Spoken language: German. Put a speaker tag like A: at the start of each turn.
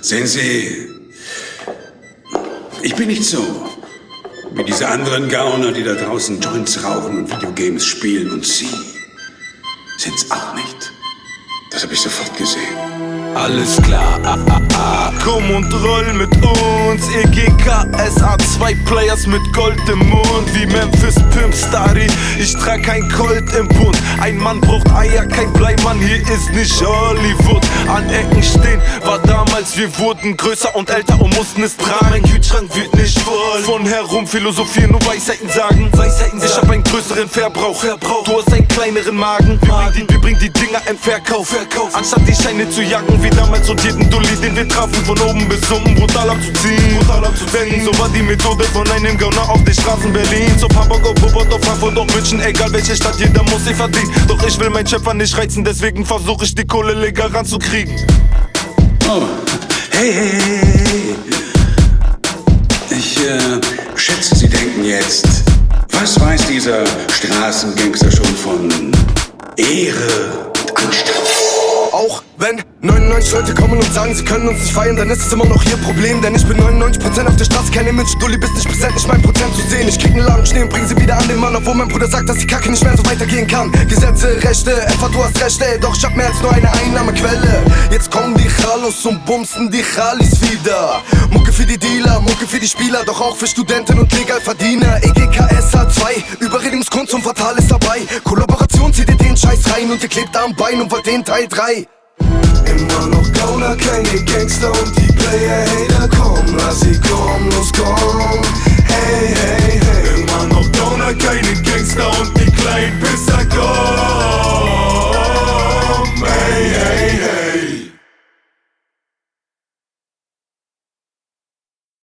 A: Sehen Sie, ich bin nicht so wie diese anderen Gauner, die da draußen Joints rauchen und Videogames spielen. Und Sie sind's auch nicht. Das habe ich sofort gesehen.
B: Alles klar, ah, ah, ah. komm und roll mit uns. EGK SA, zwei Players mit Gold im Mund, wie Memphis Pimp Starry. Ich trag kein Colt im Bund. Ein Mann braucht Eier, kein Bleimann, hier ist nicht Hollywood. An Ecken stehen, war damals, wir wurden größer und älter und mussten es tragen. Mein Kühlschrank wird nicht voll. Von herum philosophieren, nur Weisheiten sagen. Weisheiten ich hab einen größeren Verbrauch. Verbrauch. Du hast einen kleineren Magen. Wir bringen die, wir bringen die Dinger in Verkauf. Verkauf. Anstatt die Scheine zu jagen, wie damals sortierten Dulli, den wir trafen. Von oben bis unten brutal abzuziehen. Brutal abzuziehen. So war die Methode von einem Gauner auf den Straßen Berlins. Ob Hamburg, ob Ruppert, ob Frankfurt, ob München, egal welche Stadt, jeder muss sie verdienen. Doch ich will meinen Schöpfer nicht reizen, deswegen versuche ich die Kohle legal ranzukriegen.
A: Oh, hey, hey, hey. Ich äh, schätze, Sie denken jetzt, was weiß dieser Straßengangster schon von Ehre und Anstand?
C: Auch wenn 99 Leute kommen und sagen, sie können uns nicht feiern, dann ist es immer noch ihr Problem. Denn ich bin 99% auf der Straße, kein Image. Dulli bist nicht präsent, nicht mein Prozent zu sehen. Ich krieg einen Laden und bring sie wieder an den Mann, obwohl mein Bruder sagt, dass die Kacke nicht mehr so weitergehen kann. Gesetze, Rechte, etwa du hast Rechte, doch ich hab mehr als nur eine Einnahmequelle. Ballos und bumsen die Chalis wieder. Mucke für die Dealer, Mucke für die Spieler, doch auch für Studenten und Legalverdiener. EGKS hat 2 Überredungskunst und Fatal ist dabei. Kollaboration zieht ihr den Scheiß rein und ihr klebt am Bein und wollt den Teil 3. Immer noch Gauner, keine Gangster und die Player-Hater kommen, lass